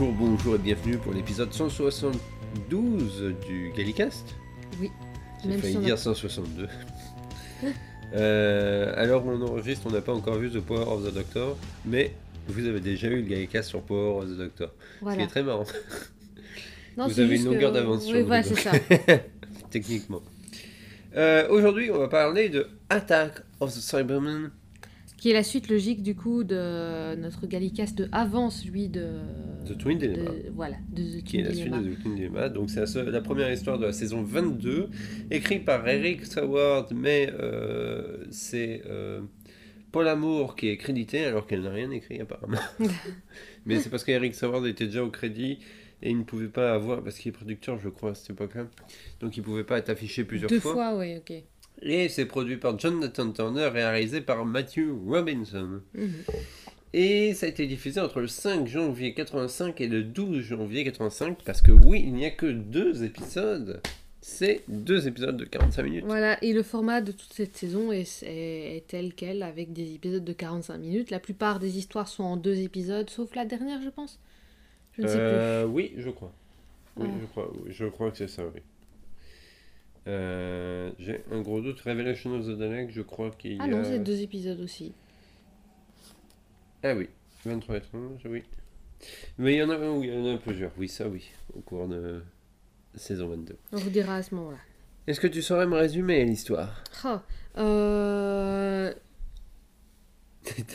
Bonjour, bonjour et bienvenue pour l'épisode 172 du Gallicast. Oui. J'ai Même failli si a- dire 162. Euh, alors on enregistre, on n'a pas encore vu The Power of the Doctor, mais vous avez déjà eu le Gallicast sur Power of the Doctor. Ce qui Voilà. est très marrant, Non, vous avez une longueur que- d'avance sur Oui, nous, voilà, c'est ça. techniquement. Euh, Aujourd'hui, on va parler de Attack of the Cybermen. Qui est la suite logique du coup de notre Gallicast de avant celui de. The Twin de- Dilemma. voilà, de The qui est Twin la suite de The Twin Dilemma. Donc c'est la, première histoire de la saison 22, écrite par Eric Saward, mais euh, c'est euh, Paul Amour qui est crédité alors qu'elle n'a rien écrit apparemment. mais c'est parce qu'Eric Saward était déjà au crédit et il ne pouvait pas avoir, parce qu'il est producteur je crois à cette époque-là, donc il ne pouvait pas être affiché plusieurs Deux fois. fois, oui, ok. Et c'est produit par Jonathan Turner et réalisé par Matthew Robinson. Mhm. Et ça a été diffusé entre le 5 janvier 85 et le 12 janvier 85 parce que oui, il n'y a que deux épisodes. C'est deux épisodes de 45 minutes. Voilà, et le format de toute cette saison est, est- est tel quel, avec des épisodes de 45 minutes. La plupart des histoires sont en deux épisodes, sauf la dernière, je pense. Je ne sais Euh, oui, je crois. Oui, Ah. je crois. oui, je crois que c'est ça, oui. Euh, J'ai un gros doute. Revelation of the Dalek, je crois qu'il y a... Ah non, c'est deux épisodes aussi. Ah oui, 23 et 30, oui. Mais il y en a, oui, il y en a plusieurs. Oui, ça oui, au cours de saison 22. On vous dira à ce moment-là. Est-ce que tu saurais me résumer l'histoire? Ah, euh,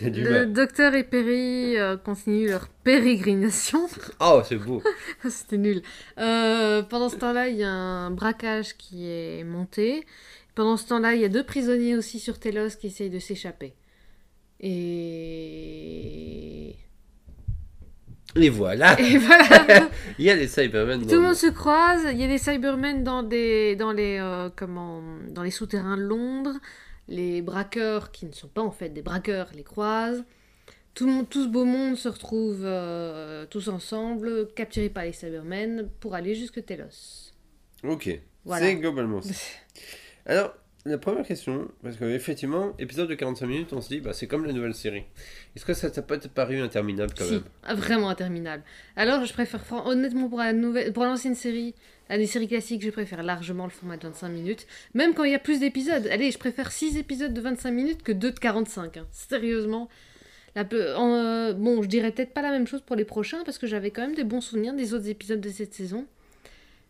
du le mal. docteur et Perry euh, continuent leur pérégrination. Oh, c'est beau. C'était nul. Euh, pendant ce temps-là, il y a un braquage qui est monté. Pendant ce temps-là, il y a deux prisonniers aussi sur Telos qui essayent de s'échapper. Et... Et voilà. Et voilà Il y a les Cybermen. Tout le monde se croise. Il y a des Cybermen dans, des, dans les, euh, comment, dans les souterrains de Londres. Les braqueurs, qui ne sont pas en fait des braqueurs, les croisent. Tout, le monde, tout ce beau monde se retrouve euh, tous ensemble, capturés par les Cybermen, pour aller jusque Telos. Ok. Voilà. C'est globalement ça. Alors, la première question, parce qu'effectivement, épisode de 45 minutes, on se dit, bah, c'est comme la nouvelle série. Est-ce que ça t'a pas paru interminable quand Si, même? vraiment interminable. Alors, je préfère, honnêtement, pour la nouvelle, pour l'ancienne série, la des séries classiques, je préfère largement le format de 25 minutes. Même quand il y a plus d'épisodes. Allez, je préfère 6 épisodes de 25 minutes que 2 de 45. hein. Sérieusement. La peu- en, euh, bon, je dirais peut-être pas la même chose pour les prochains, parce que j'avais quand même des bons souvenirs des autres épisodes de cette saison.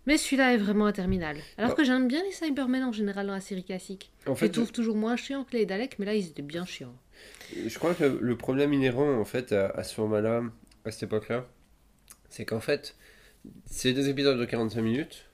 Mais celui-là est vraiment interminable. Alors Bah. que j'aime bien les Cybermen en général dans la série classique. En Je fait, les trouve toujours moins chiants que les Daleks, mais là, ils étaient bien chiants. je crois que le problème inhérent, en fait, à, à ce format-là, à cette époque-là, c'est qu'en fait, c'est des épisodes de 45 minutes,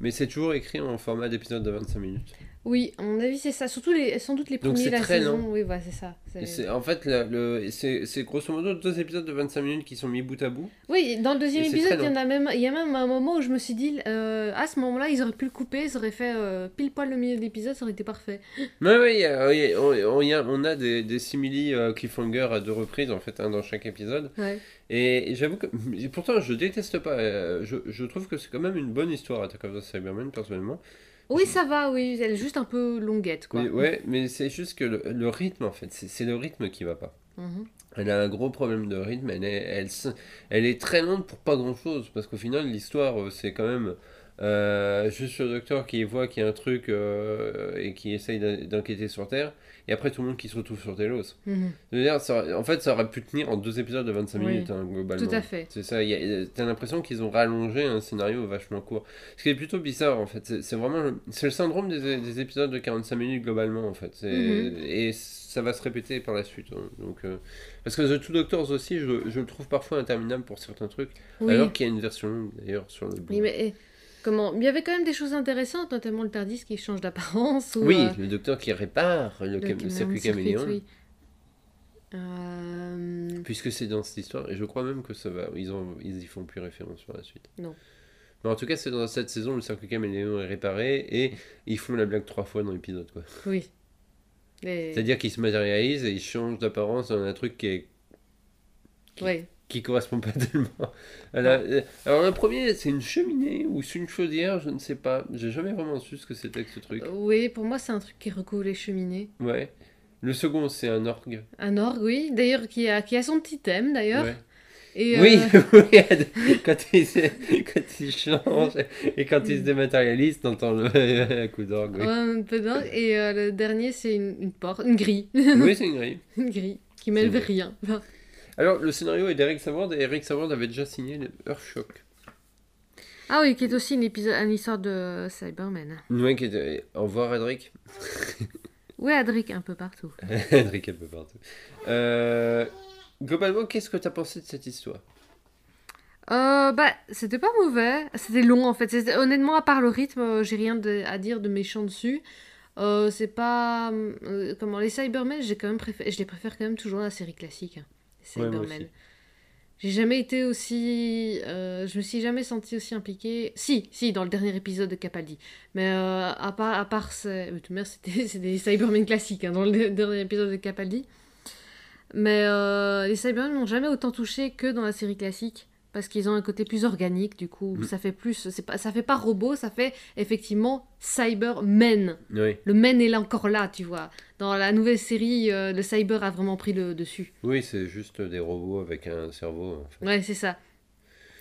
mais c'est toujours écrit en format d'épisode de 25 minutes. Oui, à mon avis, c'est ça. Surtout les, sans doute les Donc premiers de la très saison. Oui, voilà, c'est ça. C'est- en fait, le, c'est c'est grosso modo deux épisodes de 25 minutes qui sont mis bout à bout. Oui, dans le deuxième épisode, il y, en a même, il y a même un moment où je me suis dit, euh, à ce moment-là, ils auraient pu le couper, ils auraient fait euh, pile poil le milieu de l'épisode, ça aurait été parfait. Oui, oui, a- oui, on, on a, on a des, des simili euh, cliffhanger à deux reprises, en fait, un dans chaque épisode. Ouais. Et, j'avoue que, pourtant, je déteste pas. euh, je, je trouve que c'est quand même une bonne histoire, Attack of the Cybermen, personnellement. Oui, ça va, oui, elle est juste un peu longuette, quoi. Mais, ouais, mais c'est juste que le, le rythme, en fait, c'est le rythme qui va pas. Mhm. Elle a un gros problème de rythme, elle est, elle, se- elle est très lente pour pas grand chose, parce qu'au final, l'histoire, euh, c'est quand même euh, juste le docteur qui voit qu'il y a un truc euh, et qui essaye d'enquêter sur Terre, et après tout le monde qui se retrouve sur Telos. Veux dire, ça en fait, ça aurait pu tenir en deux épisodes de 25 Oui, minutes, hein, globalement. Tout à fait. C'est ça, t'as l'impression qu'ils ont rallongé un scénario vachement court. Ce qui est plutôt bizarre, en fait. C'est vraiment le- le syndrome des, des épisodes de 45 minutes, globalement, en fait. Mhm. Et ça va se répéter par la suite. hein. Donc, euh, Parce que The Two Doctors aussi, je, je le trouve parfois interminable pour certains trucs. Oui. Alors qu'il y a une version longue, d'ailleurs, sur le Oui, mais comment Il y avait quand même des choses intéressantes, notamment le Tardis qui change d'apparence. ou, Oui, euh, le docteur qui répare le, le cam- cam- circuit caméléon. oui. Euh, Puisque c'est dans cette histoire, et je crois même que ça va, ils, ont, ils y font plus référence par la suite. Non. Mais en tout cas, c'est dans cette saison, le circuit caméléon est réparé, et ils font la blague trois fois dans l'épisode, quoi. Oui. C'est-à-dire qu'ils se matérialisent et ils changent d'apparence dans un truc qui, est, Ouais. Qui correspond pas tellement. à la- euh, Alors, le premier, c'est une cheminée ou c'est une chaudière, je ne sais pas. J'ai jamais vraiment su ce que c'était que ce truc. Oui, pour moi, c'est un truc qui recouvre les cheminées. Ouais. Le second, c'est un orgue. Un orgue, oui. D'ailleurs, qui a, qui a son petit thème, d'ailleurs. Ouais. Et, Oui, euh, oui, quand il, quand il change et quand il se dématérialise, t'entends le coup d'orgue. ouais, un peu d'orgue. Et euh, le dernier, c'est une, une porte, une grille. Oui, c'est une grille. une grille qui mêle rien. Enfin, Alors, le scénario est d'Eric Savard et Eric Savard avait déjà signé Earthshock. Ah oui, qui est aussi une, épisode, une histoire de Cyberman. Ouais, qui était... Au revoir, Edric. Ouais, Adric, un peu partout. Edric un peu partout. Euh, Globalement, qu'est-ce que t'as pensé de cette histoire? Euh, bah, c'était pas mauvais. C'était long en fait. Honnêtement, à part le rythme, euh, j'ai rien de- à dire de méchant dessus. Euh, c'est pas. euh, comment Les Cybermen, j'ai quand même préféré, je les préfère quand même toujours à la série classique. Cybermen. j'ai jamais été aussi. euh, je me suis jamais sentie aussi impliquée. Si, si, dans le dernier épisode de Capaldi. Mais euh, à part, à part c'est- euh, c'était des Cybermen classiques hein, dans le dernier épisode de Capaldi. Mais euh, les Cybermen m'ont jamais autant touché que dans la série classique parce qu'ils ont un côté plus organique du coup Mhm. ça fait plus c'est pas ça fait pas robot ça fait effectivement cybermen Oui, le men est là encore là tu vois dans la nouvelle série euh, le cyber a vraiment pris le dessus oui c'est juste des robots avec un cerveau. en fait. ouais c'est ça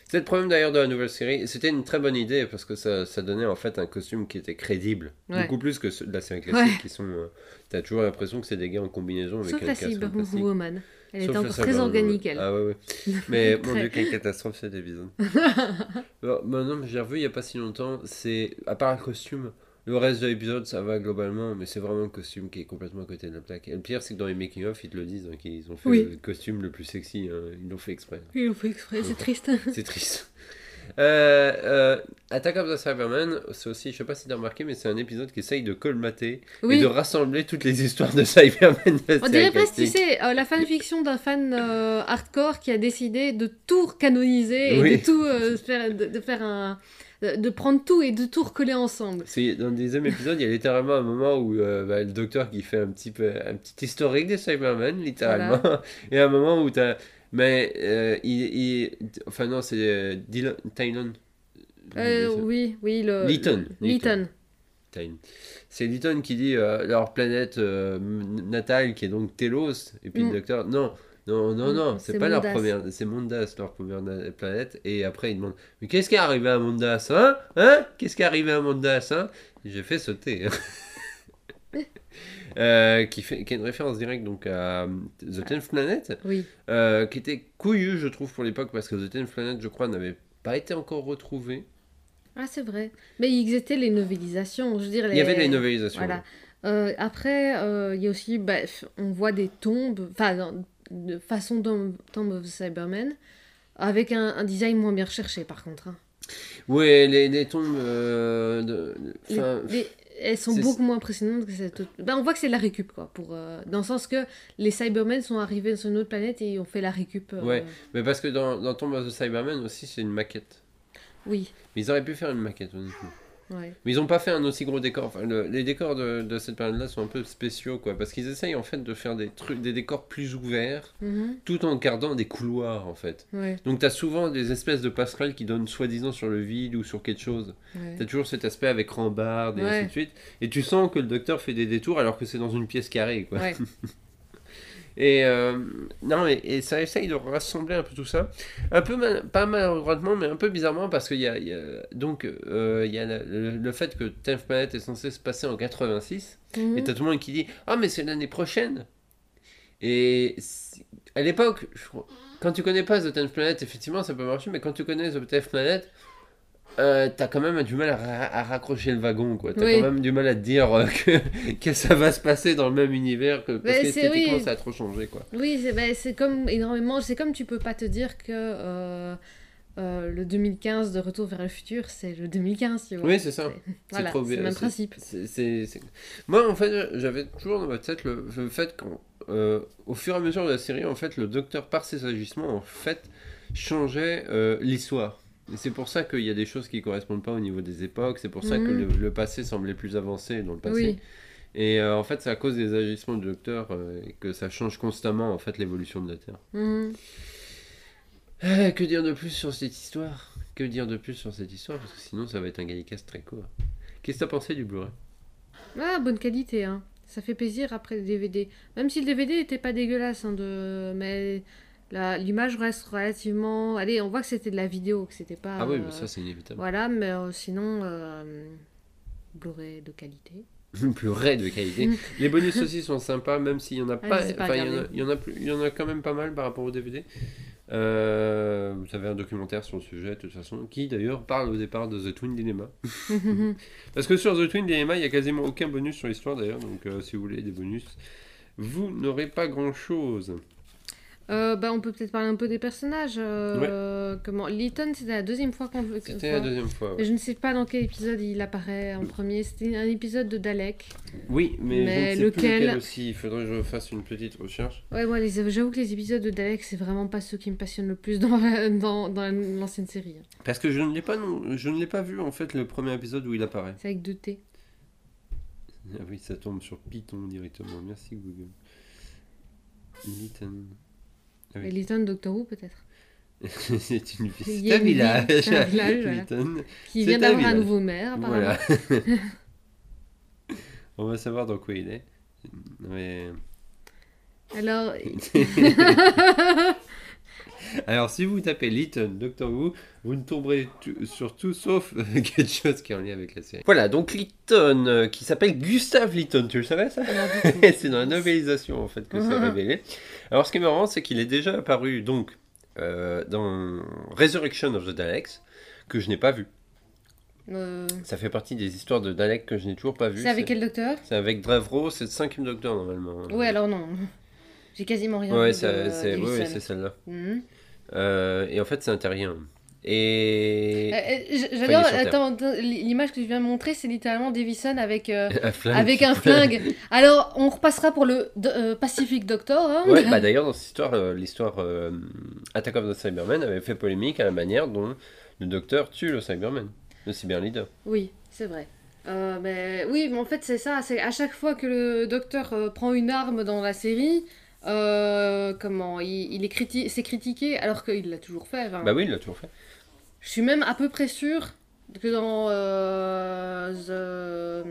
C'est le problème d'ailleurs de la nouvelle série. C'était une très bonne idée parce que ça, ça donnait en fait un costume qui était crédible. Ouais. Beaucoup plus que ceux de la série classique Ouais. qui sont. euh, T'as toujours l'impression que c'est des gars en combinaison avec sauf un la casque plastique. cyberwoman elle était encore très organique elle Ah ouais, ouais. Mais mon dieu, quelle catastrophe cet épisode. Alors, bah non, mais j'ai revu il y a pas si longtemps. C'est à part le costume, le reste de l'épisode ça va globalement, mais c'est vraiment le costume qui est complètement à côté de la plaque. Et le pire, c'est que dans les making of, ils te le disent, hein, qu'ils ont fait Oui. le costume le plus sexy. hein, ils l'ont fait exprès. ils l'ont fait exprès c'est triste C'est triste. Euh, euh, Attack of the Cybermen, c'est aussi, je sais pas si t'as remarqué, mais c'est un épisode qui essaye de colmater et de rassembler toutes les histoires de Cybermen. on dirait presque, tu sais, euh, la fanfiction d'un fan euh, hardcore qui a décidé de tout canoniser et Oui. de tout faire, de, de faire un, de, prendre tout et de tout recoller ensemble. C'est dans le deuxième épisode, il y a littéralement un moment où euh, bah, le docteur qui fait un petit peu un petit historique des Cybermen, littéralement, et un moment où t'as mais euh, il, il- enfin non c'est euh, Dylan Tynan Euh, oui, oui, le. Lytton. Lytton. Tynan. c'est Lytton qui dit leur planète natale qui est donc Telos et puis Mm. le docteur non non non Mm, non c'est c'est pas leur Mondas. première c'est Mondas leur première planète et après il demande mais qu'est-ce qui est arrivé à Mondas hein? Hein? Qu'est-ce qui est arrivé à Mondas hein? J'ai fait sauter Euh, qui fait qui est une référence directe donc à euh, The Tenth Planet Oui. euh, qui était couillu je trouve pour l'époque parce que The Tenth Planet je crois n'avait pas été encore retrouvé Ah, c'est vrai. Mais ils étaient les novélisations. Je veux dire, il y avait les novélisations Voilà. Euh, après, il y a aussi, bah, on voit des tombes, enfin, de façon Tomb of the Cybermen, avec un, un design moins bien recherché, par contre. hein. ouais les, les tombes euh, de, Les- les- elles sont beaucoup moins impressionnantes que cette autre. Ben, on voit que c'est de la récup, quoi. Pour, euh, dans le sens que les Cybermen sont arrivés sur une autre planète et ont fait la récup. euh, Ouais. Mais parce que dans, dans Tomb of the Cybermen aussi, c'est une maquette. Oui, Mais ils auraient pu faire une maquette, honnêtement. Ouais. Mais ils n'ont pas fait un aussi gros décor. Enfin, le- les décors de, de cette période-là sont un peu spéciaux, quoi. Parce qu'ils essayent, en fait, de faire des trucs, des décors plus ouverts, Mhm, tout en gardant des couloirs, en fait. ouais, Donc, tu as souvent des espèces de passerelles qui donnent soi-disant sur le vide ou sur quelque chose. ouais. Tu as toujours cet aspect avec rambarde et ainsi de suite. Et tu sens que le docteur fait des détours alors que c'est dans une pièce carrée, quoi. Et euh, non, et, et ça essaye de rassembler un peu tout ça. Un peu, mal- pas maladroitement, mais un peu bizarrement, parce qu'il y y a- donc, euh, il y a le, le fait que Tenth Planet est censé se passer en 86, Mhm. et t'as tout le monde qui dit Ah, mais c'est l'année prochaine Et à l'époque, quand tu connais pas The Tenth Planet, effectivement, ça peut marcher, mais quand tu connais The Tenth Planet, euh, t'as quand même du mal à, ra- à raccrocher le wagon, quoi. T'as Oui. quand même du mal à te dire euh, que, que ça va se passer dans le même univers, que, parce qu'esthétiquement, oui. ça a trop changé, quoi. Oui, c'est comme énormément. C'est comme tu peux pas te dire que euh, euh, le 2015 de Retour vers le futur, c'est le 2015, tu vois. Oui, c'est ça. C'est- Voilà, trop le même principe. Moi, en fait, j'avais toujours dans ma tête le, le fait qu'au au fur et à mesure de la série, en fait, le docteur, par ses agissements, en fait, changeait l'histoire. C'est pour ça qu'il y a des choses qui correspondent pas au niveau des époques. C'est pour ça que Mhm. le, le passé semblait plus avancé dans le passé. Oui, Et euh, en fait, c'est à cause des agissements du docteur euh, que ça change constamment en fait l'évolution de la Terre. Mhm. Ah, que dire de plus sur cette histoire? Que dire de plus sur cette histoire? Parce que sinon, ça va être un gallicast très court. Qu'est-ce que t'as pensé du Blu-ray? Ah, bonne qualité, hein. Ça fait plaisir après le DVD. Même si le DVD était pas dégueulasse, hein, de... mais L'image reste relativement. Allez, on voit que c'était de la vidéo, que c'était pas. Ah oui, euh, mais ça c'est inévitable. Voilà, mais euh, sinon, euh, Blu-ray de qualité. raide de qualité. Les bonus aussi sont sympas, même s'il y en a pas. pas il y en a, il y en a plus, il y en a quand même pas mal par rapport au DVD. Euh, vous avez un documentaire sur le sujet, de toute façon, qui d'ailleurs parle au départ de The Twin Dilemma. Parce que sur The Twin Dilemma, il y a quasiment aucun bonus sur l'histoire d'ailleurs, donc euh, si vous voulez des bonus, vous n'aurez pas grand chose. Euh, bah, on peut peut-être parler un peu des personnages. euh, Comment Lytton, c'était la deuxième fois qu'on C'était la deuxième fois. ouais. Je ne sais pas dans quel épisode il apparaît en premier. C'était un épisode de Dalek. Oui, mais, Mais je ne sais plus lequel lequel aussi. Il faudrait que je fasse une petite recherche. Ouais, moi, j'avoue que les épisodes de Dalek, c'est vraiment pas ceux qui me passionnent le plus dans, la- dans, dans l'ancienne série. hein. Parce que je ne l'ai pas, non, je ne l'ai pas vu en fait le premier épisode où il apparaît. C'est avec deux T. Ah oui, ça tombe sur Python directement. Merci Google. Lytton. Ah oui. Et Lytton, Doctor Who, peut-être. c'est une c'est un village. un village, voilà. Qui vient d'avoir un nouveau maire, apparemment. Voilà. On va savoir dans quoi il est. Mais... Alors, Alors, si vous tapez Lytton, Doctor Who, vous ne tomberez sur tout sauf quelque chose qui est en lien avec la série. Voilà, donc Lytton, euh, qui s'appelle Gustave Lytton, tu le savais ça c'est dans la novélisation en fait que c'est révélé. Alors ce qui est marrant, c'est qu'il est déjà apparu donc euh, dans Resurrection of the Daleks, que je n'ai pas vu. euh, Ça fait partie des histoires de Daleks que je n'ai toujours pas vu. c'est avec quel docteur? C'est avec Drevro, c'est le cinquième docteur normalement. Ouais, alors non. J'ai quasiment rien Ouais, vu de- d'Ellison. c'est celle-là. Mhm. Euh, et en fait, c'est un terrien. Et. Euh, euh, J'adore, attends, l'image que je viens de montrer, c'est littéralement Davison avec, euh, un flingue. avec un flingue. Alors, on repassera pour le euh, Pacific Doctor. Hein Ouais, bah d'ailleurs, dans cette histoire, l'histoire Attack of the Cybermen avait fait polémique à la manière dont le docteur tue le Cyberman, le cyberleader. Oui, c'est vrai. Mais oui, mais en fait, c'est ça. C'est à chaque fois que le docteur prend une arme dans la série, euh, comment il, il est criti c'est critiqué alors qu'il l'a toujours fait. enfin. Bah oui, il l'a toujours fait. Je suis même à peu près sûre que dans euh, The- euh,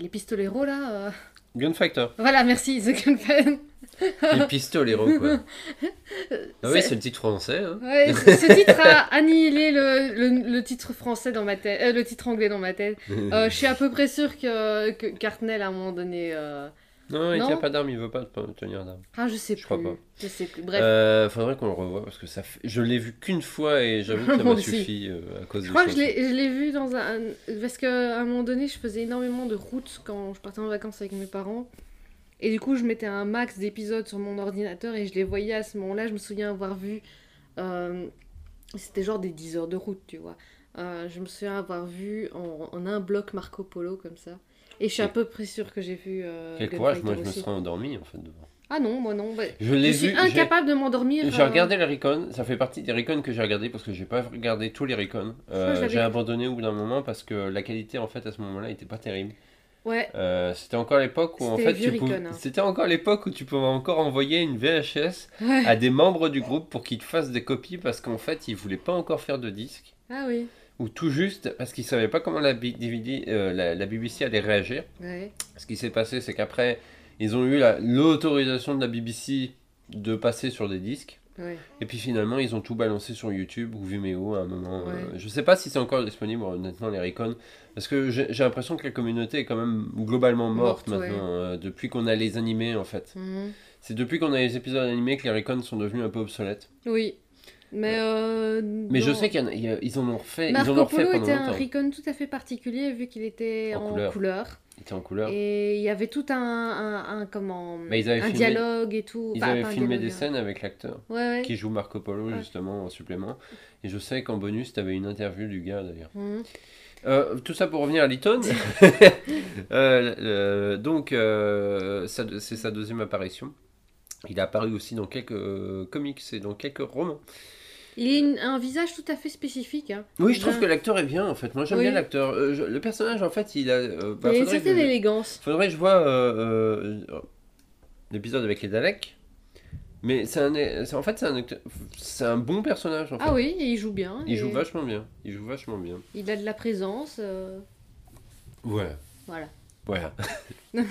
les pistoleros là. euh, Gunfighter. Voilà, merci, The Gunfighter. Les pistoleros, quoi. Ah oui, C'est- c'est le titre français. Hein. Ouais, ce ce titre a annihilé le, le, le titre français dans ma tête, euh, le titre anglais dans ma tête. Euh, je suis à peu près sûre que, que Cartnell à un moment donné. euh, non, il non. tient pas d'arme, il veut pas tenir d'arme. Ah, je sais Je plus. crois pas. Je sais plus. Bref. Euh, faudrait qu'on le revoie parce que ça fait... je l'ai vu qu'une fois et j'avoue que ça m'a suffi euh, à cause je des crois que je l'ai vu dans un. Parce qu'à un moment donné, je faisais énormément de routes quand je partais en vacances avec mes parents. Et du coup, je mettais un max d'épisodes sur mon ordinateur et je les voyais à ce moment-là. Je me souviens avoir vu. euh, C'était genre des 10 heures de route, tu vois. Euh, je me souviens avoir vu en, en un bloc Marco Polo comme ça. Et je suis à peu près sûre que j'ai vu. euh, Quel courage, moi je me serais endormi en fait devant. Ah non, moi non. bah, Je je l'ai suis vu. incapable de m'endormir. J'ai euh, regardé les Recon, ça fait partie des Recon que j'ai regardé parce que j'ai pas regardé tous les Recon. Euh, j'ai abandonné au bout d'un moment parce que la qualité en fait à ce moment-là était pas terrible. Ouais, Euh, c'était encore l'époque où en fait tu pouvais... Hein. c'était encore l'époque où tu pouvais encore envoyer une VHS ouais. à des membres du groupe pour qu'ils te fassent des copies parce qu'en fait ils voulaient pas encore faire de disques Ah oui. Ou tout juste parce qu'ils savaient pas comment la, DVD, euh, la, la BBC allait réagir. Ouais. Ce qui s'est passé c'est qu'après ils ont eu la- l'autorisation de la BBC de passer sur des disques. Ouais. Et puis finalement, ils ont tout balancé sur YouTube ou Vimeo à un moment. Ouais. euh, je sais pas si c'est encore disponible, honnêtement, les Recon. Parce que j'ai l'impression que la communauté est quand même globalement morte, Morte, ouais. maintenant, euh, depuis qu'on a les animés en fait. Mhm. C'est depuis qu'on a les épisodes animés que les Recon sont devenus un peu obsolètes. Oui. Mais, euh, Mais je sais qu'ils en ont refait, ils en ont Marco refait Polo pendant était un. Recon tout à fait particulier vu qu'il était En en, couleur. couleur. Ils étaient en couleur. Et il y avait tout un, un, un- comment ils avaient un filmé- dialogue et tout. Ils Enfin, avaient filmé des scènes avec l'acteur Ouais, ouais. qui joue Marco Polo Ouais. justement en supplément. Et je sais qu'en bonus, tu avais une interview du gars d'ailleurs. Mhm. Euh, tout ça pour revenir à Lytton. Euh, donc, euh, c'est sa deuxième apparition. Il a apparu aussi dans quelques euh, comics et dans quelques romans. Il a un visage tout à fait spécifique. Hein. Oui, je trouve que l'acteur est bien en fait. Moi, j'aime Oui. bien l'acteur. Euh, le personnage, en fait, il a. euh, bah, il a une certaine je- élégance. Faudrait que je vois euh, l'épisode avec les Daleks. Mais c'est en fait, c'est un, acteur- c'est un bon personnage. En fait. Ah oui, et il joue bien. Il et joue vachement bien. Il joue vachement bien. Il a de la présence. Ouais. Voilà. Voilà.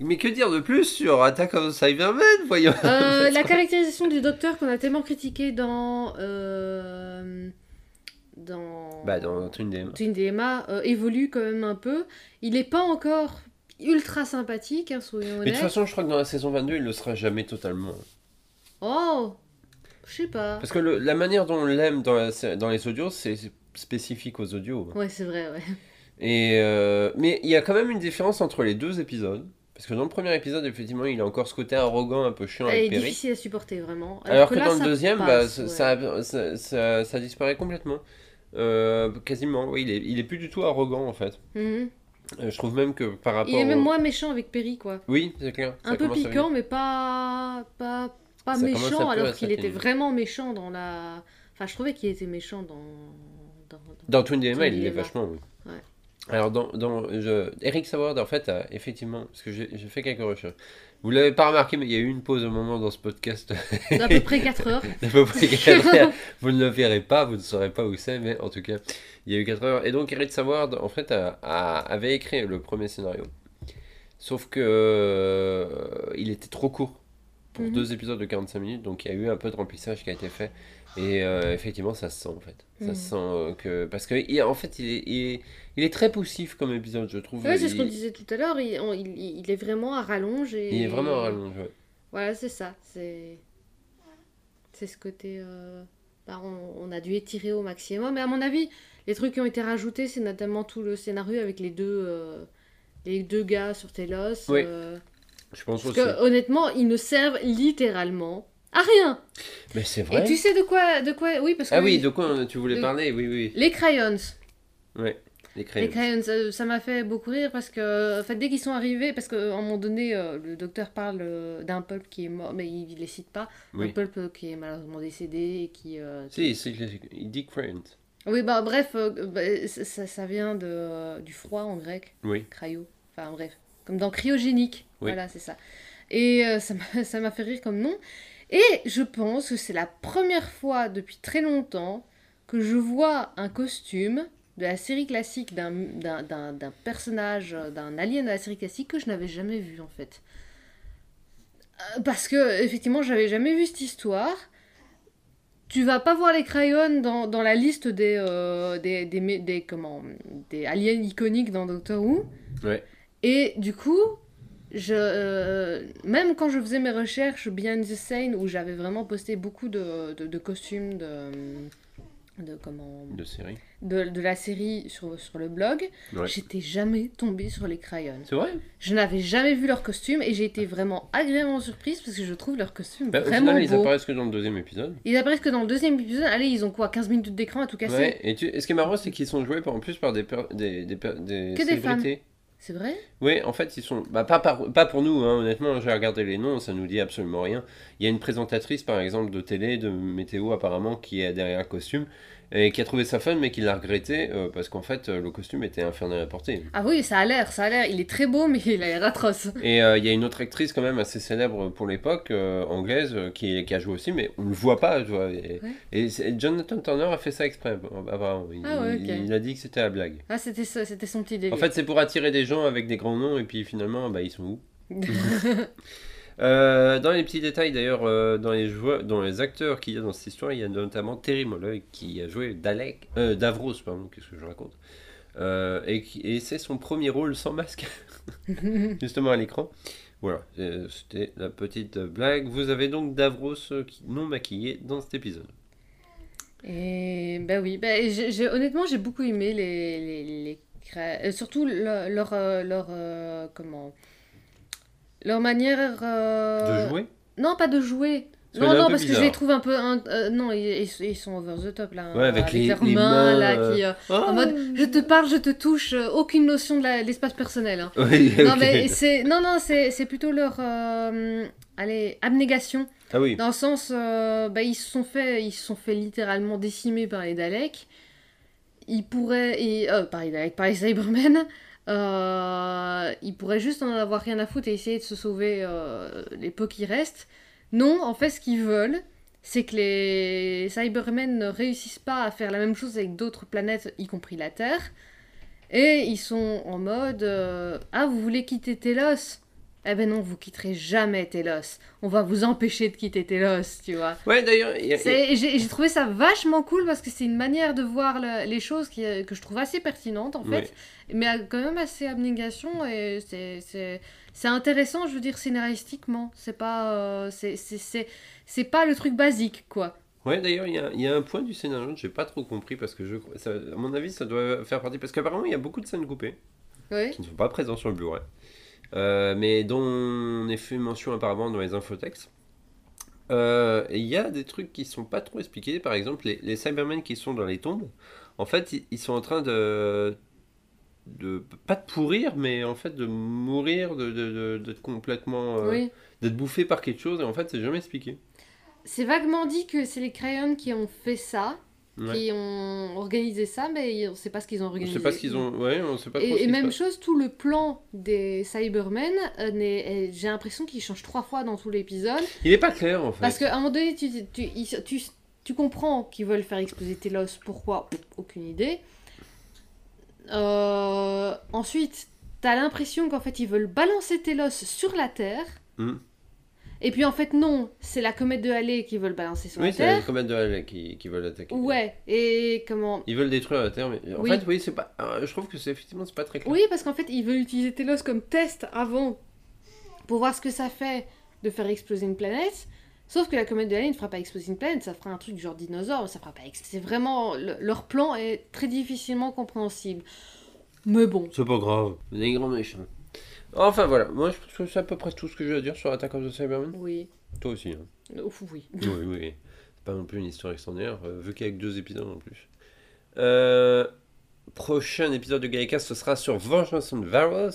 Mais que dire de plus sur Attack of the Cybermen Voyons. Euh, la caractérisation du docteur qu'on a tellement critiqué dans. euh, dans. Bah, dans Twin Dem. Twin DMA euh, évolue quand même un peu. Il n'est pas encore ultra sympathique, hein, soyons Mais de honnêtes. toute façon, je crois que dans la saison 22, il le sera jamais totalement. Oh Je sais pas. Parce que le- la manière dont on l'aime dans, la dans les audios, c'est spécifique aux audios. Ouais, c'est vrai, ouais. Et euh, mais il y a quand même une différence entre les deux épisodes. Parce que dans le premier épisode, effectivement, il a encore ce côté arrogant, un peu chiant Elle est avec Perry. difficile à supporter, vraiment. Alors que, là, dans le deuxième, bah, passe, ça, ouais. ça, ça, ça- ça disparaît complètement. Euh, quasiment, oui, il est, il est plus du tout arrogant en fait. Mhm. Euh, je trouve même que par rapport. Il est même au- moins méchant avec Perry, quoi. Oui, c'est clair. un peu piquant, mais pas, pas, pas méchant, alors qu'il était vraiment méchant dans la. Enfin, je trouvais qu'il était méchant dans. dans- dans- Dans Twin DMA, il DMA. vachement, oui. Alors, dans, dans je- Eric Saward, en fait, a effectivement, parce que j'ai fait quelques recherches. Vous l'avez pas remarqué, mais il y a eu une pause au moment dans ce podcast. d'à peu près 4 heures. d'à peu près quatre heures. vous ne le verrez pas, vous ne saurez pas où c'est, mais en tout cas, il y a eu 4 heures. Et donc, Eric Saward, en fait, a- a- avait écrit le premier scénario. Sauf que euh, il était trop court pour Mhm. deux épisodes de 45 minutes, donc il y a eu un peu de remplissage qui a été fait. Et euh, effectivement, ça se sent en fait. Ça se sent euh, que. Parce que, il- en fait, il est, il, est, il est très poussif comme épisode, je trouve. Ouais, c'est ce qu'on disait tout à l'heure. Il, il, il est vraiment à rallonge. Et... il est vraiment à rallonge, ouais. Voilà, c'est ça. C'est c'est ce côté. euh, bah, on, on a dû étirer au maximum. Mais à mon avis, les trucs qui ont été rajoutés, c'est notamment tout le scénario avec les deux, les deux gars sur Telos. Oui, Je pense parce aussi. que honnêtement, ils ne servent littéralement à rien. Mais c'est Et vrai. tu sais de quoi, de quoi Oui, parce que Ah oui, de quoi tu voulais de- parler Oui, oui. les crayons. Ouais, les crayons. Les crayons, euh, ça m'a fait beaucoup rire parce que, en fait, dès qu'ils sont arrivés, parce qu'à un moment donné, euh, le docteur parle euh, d'un pulp qui est mort, mais il ne les cite pas, un pulp euh, qui est malheureusement décédé et qui. euh, Si, il dit crayons. Oui, bah bref, euh, bah, ça, ça- vient de, euh, du froid en grec, Oui. cryo, enfin bref, comme dans cryogénique, Oui. voilà, c'est ça. Et ça m'a fait rire comme nom. Et je pense que c'est la première fois depuis très longtemps que je vois un costume de la série classique d'un- personnage, d'un alien de la série classique que je n'avais jamais vu en fait. Euh, Parce que, effectivement, j'avais jamais vu cette histoire. Tu vas pas voir les crayons dans, dans la liste des, euh, des, des, des, comment, des aliens iconiques dans Doctor Who. Ouais. Et du coup, je, euh, même quand je faisais mes recherches Behind the Scene, où j'avais vraiment posté beaucoup de, de, de costumes de, de, comment, De série. de, la série sur, sur le blog, Ouais. j'étais jamais tombée sur les crayons. C'est vrai? Je n'avais jamais vu leurs costumes et j'ai été vraiment agréablement surprise parce que je trouve leurs costumes Bah, vraiment final, ils beaux. apparaissent que dans le deuxième épisode. Ils apparaissent que dans le deuxième épisode. Allez, ils ont quoi 15 minutes d'écran à tout casser? Ouais, et, tu... et ce qui est marrant, c'est qu'ils sont joués par- en plus par des, per- des, des, des Que des célébrités. C'est vrai? Oui, en fait, ils sont. Bah, pas, par- pas pour nous, hein, honnêtement, j'ai regardé les noms, ça nous dit absolument rien. Il y a une présentatrice, par exemple, de télé, de météo, apparemment, qui est derrière un costume, et qui a trouvé ça fun, mais qui l'a regretté, euh, parce qu'en fait, euh, le costume était infernal à porter. Ah oui, ça a l'air, ça a l'air. Il est très beau, mais il a l'air atroce. Et euh, il y a une autre actrice, quand même, assez célèbre pour l'époque, anglaise, qui, qui a joué aussi, mais on le voit pas, tu vois. Et, Ouais. et c'est- Jonathan Turner a fait ça exprès, apparemment. Il, Ah ouais, il- a dit que c'était la blague. Ah, c'était son petit délire. En fait, c'est pour attirer des gens avec des grands noms, et puis finalement, bah, ils sont où Euh, dans les petits détails d'ailleurs, euh, dans, les joueurs, dans les acteurs qu'il y a dans cette histoire, il y a notamment Terry Molloy qui a joué Dalek, euh, Davros, pardon, qu'est-ce que je raconte Et, c'est son premier rôle sans masque, justement à l'écran. Voilà, c'était la petite blague. Vous avez donc Davros qui- non maquillé dans cet épisode. Et bah oui, bah, j'ai- honnêtement, j'ai beaucoup aimé les, les, les euh, surtout le- leur, euh, leur, euh, comment, leur manière. euh, De jouer? Non, pas de jouer. Parce Non, non, parce que je les trouve un peu. un- euh, non, ils, ils- sont over the top là. Ouais, hein, avec les- leurs les mains, mains, là, euh, qui. euh, Ah en mode, je te parle, je te touche, aucune notion de l'espace personnel. hein. Oui, Non, mais c'est, non, non, c'est, c'est plutôt leur. euh, allez, abnégation. Ah oui, Dans le sens, euh, bah, ils se sont fait, ils se sont fait littéralement décimer par les Daleks. Ils pourraient, et, euh, par les Daleks, par les Cybermen. Euh, ils pourraient juste en avoir rien à foutre et essayer de se sauver euh, les peu qui restent. Non, en fait, ce qu'ils veulent, c'est que les Cybermen ne réussissent pas à faire la même chose avec d'autres planètes, y compris la Terre. Et ils sont en mode euh, Ah, vous voulez quitter Telos? Eh ben non, vous quitterez jamais Telos. On va vous empêcher de quitter Telos, tu vois. Ouais, d'ailleurs, a- J'ai trouvé ça vachement cool parce que c'est une manière de voir le- les choses qui, euh, que je trouve assez pertinente en fait, Ouais. mais quand même assez abnégation et c'est- intéressant, je veux dire, scénaristiquement. C'est pas, euh, c'est- pas le truc basique quoi. Ouais, d'ailleurs, il y y a un point du scénario que j'ai pas trop compris parce que je, ça- à mon avis, ça doit faire partie. Parce qu'apparemment, il y a beaucoup de scènes coupées Oui. qui ne sont pas présentes sur le Blu-ray, mais dont on est fait mention apparemment dans les infotextes. Euh, il y a des trucs qui sont pas trop expliqués. Par exemple, les, les Cybermen qui sont dans les tombes, en fait, ils, ils sont en train de. de pas de pourrir, mais en fait de mourir, de, de- de- d'être complètement. euh, Oui. d'être bouffé par quelque chose, et en fait, c'est jamais expliqué. C'est vaguement dit que c'est les crayons qui ont fait ça, Ouais. qui ont organisé ça, mais on sait pas ce qu'ils ont On organisé. sait pas ce qu'ils ont. Ouais, on sait pas trop. ce Et, même passe. chose, tout le plan des Cybermen, euh, n'est- j'ai l'impression qu'il change trois fois dans tout l'épisode. Il est pas clair en fait. Parce qu'à un moment donné, tu, tu, tu, tu comprends qu'ils veulent faire exploser Telos. Pourquoi? Pff, Aucune idée. Euh, ensuite, t'as l'impression qu'en fait, ils veulent balancer Telos sur la Terre. Hmm. Et puis en fait, non, c'est la comète de Halley qu'ils veulent balancer sur Oui, la c'est les Terre. comètes de Halley qui, qui veulent attaquer. Ouais, et comment Ils veulent détruire la Terre, mais en Oui. fait, oui, c'est pas. euh, Je trouve que c'est effectivement c'est pas très clair. Oui, parce qu'en fait, ils veulent utiliser Telos comme test avant pour voir ce que ça fait de faire exploser une planète. Sauf que la comète de Halley ne fera pas exploser une planète, ça fera un truc genre dinosaure, ça fera pas. C'est vraiment le- leur plan est très difficilement compréhensible. Mais bon, C'est pas grave. Les grands méchants. Enfin voilà, moi je pense que c'est à peu près tout ce que j'ai à dire sur Attack of the Cybermen. oui, Toi aussi. Hein. Ouf, oui. oui, oui. C'est pas non plus une histoire extraordinaire, euh, vu qu'il y a que deux épisodes en plus. Euh, prochain épisode de Gaïka, ce sera sur Vengeance on Varos,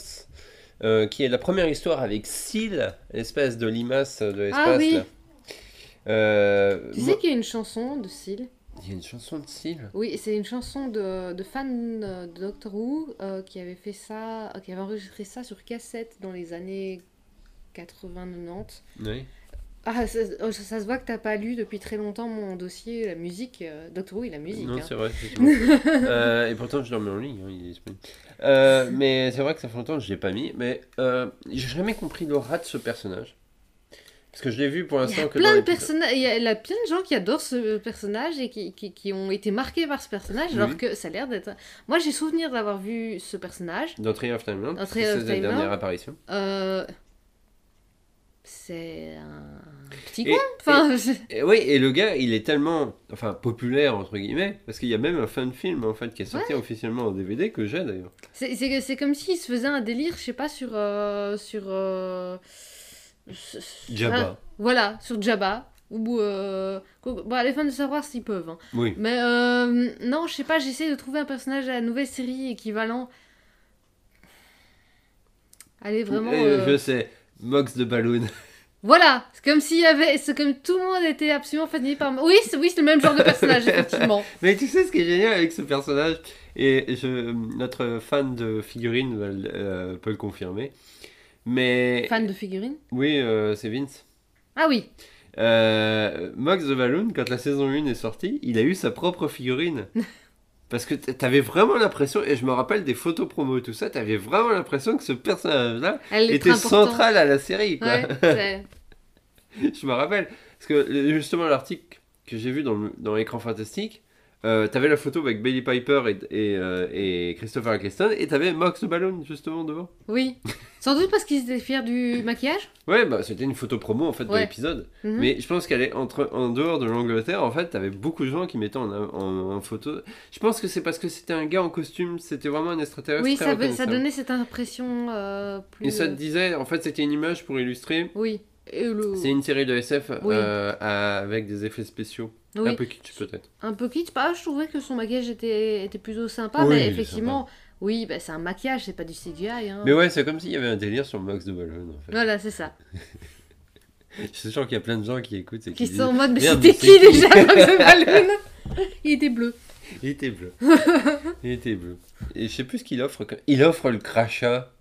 euh, qui est la première histoire avec Seal, l'espèce de limace de l'espace. Ah oui. là. Euh, Tu moi- sais qu'il y a une chanson de Seal? Il y a une chanson de Seal Oui, c'est une chanson de, de fan de Doctor Who euh, qui avait fait ça, euh, qui avait enregistré ça sur cassette dans les années 80-90. Oui. Ah, ça, oh, ça- se voit que t'as pas lu depuis très longtemps mon dossier, la musique. euh, Doctor Who et la musique. Non, hein. c'est vrai. Euh, et pourtant, je l'ai mis en ligne, hein, il est disponible. Euh, mais c'est vrai que ça fait longtemps que je l'ai pas mis. Mais j'ai jamais compris l'aura de ce personnage. Parce que je l'ai vu pour l'instant a que plein dans de personnages, il y a, plein de gens qui adorent ce personnage et qui, qui, qui ont été marqués par ce personnage, alors que ça a l'air d'être. Moi, j'ai souvenir d'avoir vu ce personnage. Dans Train of Time Lord, Dans Train of sa Time dernière apparition. Euh, C'est un petit Et- con. Enfin, Et oui, et le gars, il est tellement enfin, populaire, entre guillemets, parce qu'il y a même un fan film en fait, qui est sorti officiellement en DVD, que j'ai d'ailleurs. c'est- comme s'il se faisait un délire, je sais pas, sur. euh, sur euh, Jabba. Voilà, sur Jabba. Ou. Euh, bon, les fans de savoir s'ils peuvent. hein. Oui. Mais euh, non, je sais pas, j'essaie de trouver un personnage à la nouvelle série équivalent. Allez, vraiment. Euh, euh, Je sais, Mox de Balloon. Voilà, c'est comme s'il y avait. C'est comme tout le monde était absolument fasciné par. Oui, c'est oui, c'est le même genre de personnage, effectivement. Mais tu sais ce qui est génial avec ce personnage, et je, notre fan de figurines peut le confirmer. Mais Fan de figurines oui, euh, c'est Vince. Ah oui, Euh, Mox the Balloon, quand la saison 1 est sortie, il a eu sa propre figurine. Parce que t'avais vraiment l'impression, et je me rappelle des photos promo et tout ça, t'avais vraiment l'impression que ce personnage-là était central à la série. Quoi. Ouais, c'est- je me rappelle. Parce que justement, l'article que j'ai vu dans l'écran fantastique, euh, t'avais la photo avec Bailey Piper et, et, euh, et Christopher Eccleston, et t'avais Mox the Balloon justement devant. oui. Sans doute parce qu'ils étaient fiers du maquillage? Ouais, bah c'était une photo promo en fait de Ouais. l'épisode. Mhm. Mais je pense qu'elle est entre, en dehors de l'Angleterre, en fait, t'avais beaucoup de gens qui mettaient en, en, en photo. Je pense que c'est parce que c'était un gars en costume, c'était vraiment un extraterrestre. Oui, ça, donnait cette impression euh, plus. Et ça te disait, en fait, c'était une image pour illustrer. Oui. Le- C'est une série de SF Oui. euh, avec des effets spéciaux. oui. Un peu kitsch peut-être. Un peu kitsch. Pas, je trouvais que son maquillage était, était plutôt sympa, Oui, mais effectivement, oui, bah, c'est un maquillage, c'est pas du CGI. Hein. Mais ouais, c'est comme s'il y avait un délire sur Max de Balloon. En fait. Voilà, c'est ça. Je suis sûr qu'il y a plein de gens qui écoutent et qui, Qui disent, sont en mode, mais c'était qui qui déjà Max de Balloon Il était bleu. Il était bleu. il était bleu. Et je sais plus ce qu'il offre. Il offre le crachat.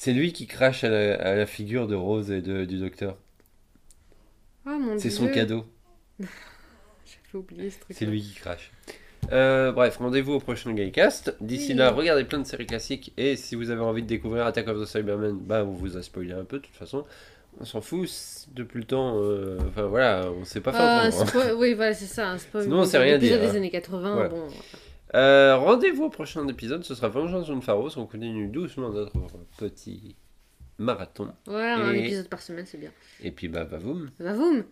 C'est lui qui crache à la, à la figure de Rose et de, du docteur. Oh mon dieu. C'est son cadeau. J'avais oublié ce truc. C'est lui qui crache. Euh, bref, rendez-vous au prochain Gaycast. D'ici Oui. là, regardez plein de séries classiques. Et si vous avez envie de découvrir Attack of the Cybermen, bah, on vous a spoilé un peu de toute façon. On s'en fout depuis le temps. euh, Enfin voilà, on sait pas faire autrement. spo- Oui, voilà, c'est ça. Un spoil. Sinon, on sait rien dire, des hein. années 80. Ouais. Bon. Euh, rendez-vous au prochain épisode. Ce sera Vengeance de Pharos. On continue doucement notre petit marathon. Ouais, un épisode par semaine, c'est bien. Et puis bah, bah. Va vous